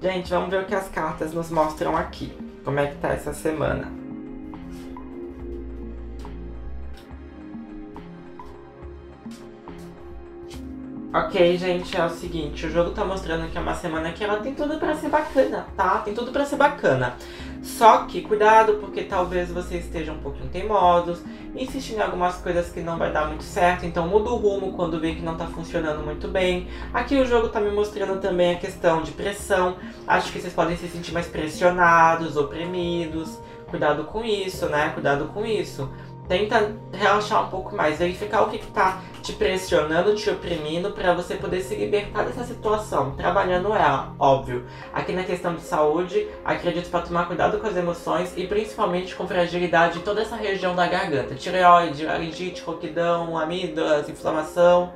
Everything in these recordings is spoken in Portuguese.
Gente, vamos ver o que as cartas nos mostram aqui. Como é que tá essa semana. Ok, gente, é o seguinte, o jogo tá mostrando que é uma semana que ela tem tudo para ser bacana, tá? Tem tudo para ser bacana. Só que cuidado, porque talvez você esteja um pouquinho teimosos, insistindo em algumas coisas que não vai dar muito certo, então muda o rumo quando vê que não tá funcionando muito bem. Aqui o jogo tá me mostrando também a questão de pressão. Acho que vocês podem se sentir mais pressionados, oprimidos. Cuidado com isso, né? Cuidado com isso tenta relaxar um pouco mais, verificar o que está te pressionando, te oprimindo, para você poder se libertar dessa situação, trabalhando ela, óbvio. Aqui na questão de saúde, acredito para tomar cuidado com as emoções e principalmente com fragilidade em toda essa região da garganta, tireoide, laringite, coquidão, amígdalas, inflamação,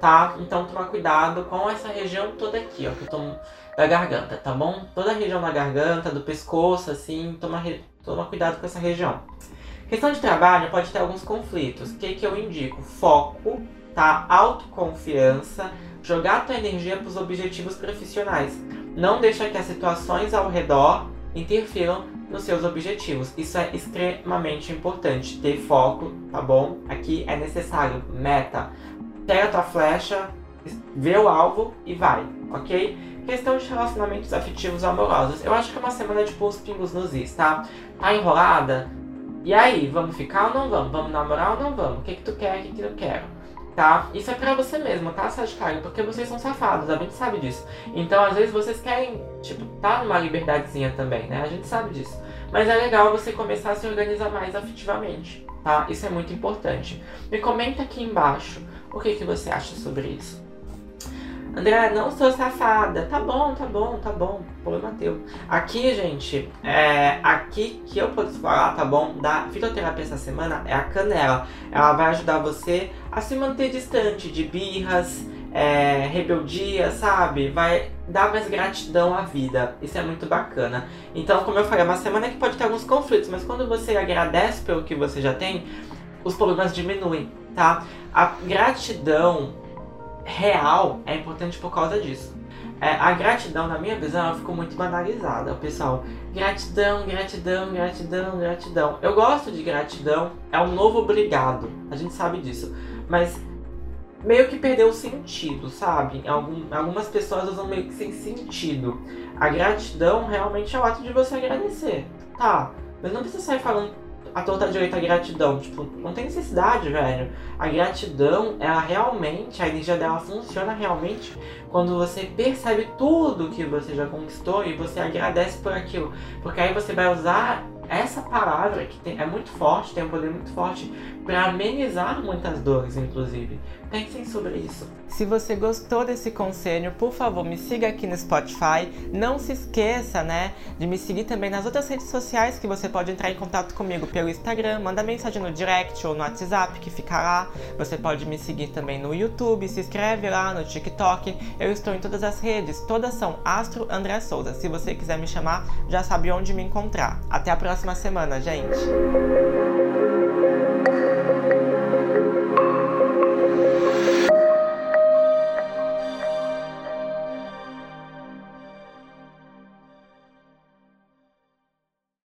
tá? Então tomar cuidado com essa região toda aqui, ó, que eu tomo da garganta, tá bom? Toda a região da garganta, do pescoço, assim, toma, toma cuidado com essa região. Questão de trabalho pode ter alguns conflitos. O que, que eu indico? Foco, tá? Autoconfiança, jogar a tua energia para os objetivos profissionais. Não deixa que as situações ao redor interfiram nos seus objetivos. Isso é extremamente importante. Ter foco, tá bom? Aqui é necessário. Meta. Pega a tua flecha, vê o alvo e vai, ok? Questão de relacionamentos afetivos amorosos. Eu acho que é uma semana de pôr pingos nos is, tá? Tá enrolada? E aí, vamos ficar ou não vamos? Vamos namorar ou não vamos? O que que tu quer, o que que eu quero? Tá? Isso é pra você mesmo, tá, Sagitário? Porque vocês são safados, a gente sabe disso. Então, às vezes, vocês querem, tipo, tá numa liberdadezinha também, né? A gente sabe disso. Mas é legal você começar a se organizar mais afetivamente, tá? Isso é muito importante. Me comenta aqui embaixo o que, que você acha sobre isso. André, não sou safada. Tá bom, tá bom, tá bom. Problema teu. Aqui, gente, é, aqui que eu posso falar, tá bom? Da fitoterapia essa semana é a canela. Ela vai ajudar você a se manter distante de birras, é, rebeldia, sabe? Vai dar mais gratidão à vida. Isso é muito bacana. Então, como eu falei, é uma semana que pode ter alguns conflitos, mas quando você agradece pelo que você já tem, os problemas diminuem, tá? A gratidão real é importante por causa disso. É, a gratidão, na minha visão, ela ficou muito banalizada. O pessoal, gratidão, gratidão, gratidão, gratidão. Eu gosto de gratidão, é um novo obrigado. A gente sabe disso. Mas meio que perdeu o sentido, sabe? Algum, algumas pessoas usam meio que sem sentido. A gratidão realmente é o ato de você agradecer. Tá, mas não precisa sair falando a torta direita a gratidão. Tipo, não tem necessidade, velho. A gratidão, ela realmente, a energia dela funciona realmente quando você percebe tudo que você já conquistou e você agradece por aquilo. Porque aí você vai usar essa palavra que tem, é muito forte, tem um poder muito forte para amenizar muitas dores, inclusive. Pensem sobre isso. Se você gostou desse conselho, por favor, me siga aqui no Spotify. Não se esqueça, né, de me seguir também nas outras redes sociais que você pode entrar em contato comigo pelo Instagram, manda mensagem no direct ou no WhatsApp que fica lá. Você pode me seguir também no YouTube, se inscreve lá no TikTok. Eu estou em todas as redes, todas são Astro André Souza. Se você quiser me chamar, já sabe onde me encontrar. Até a próxima semana, gente!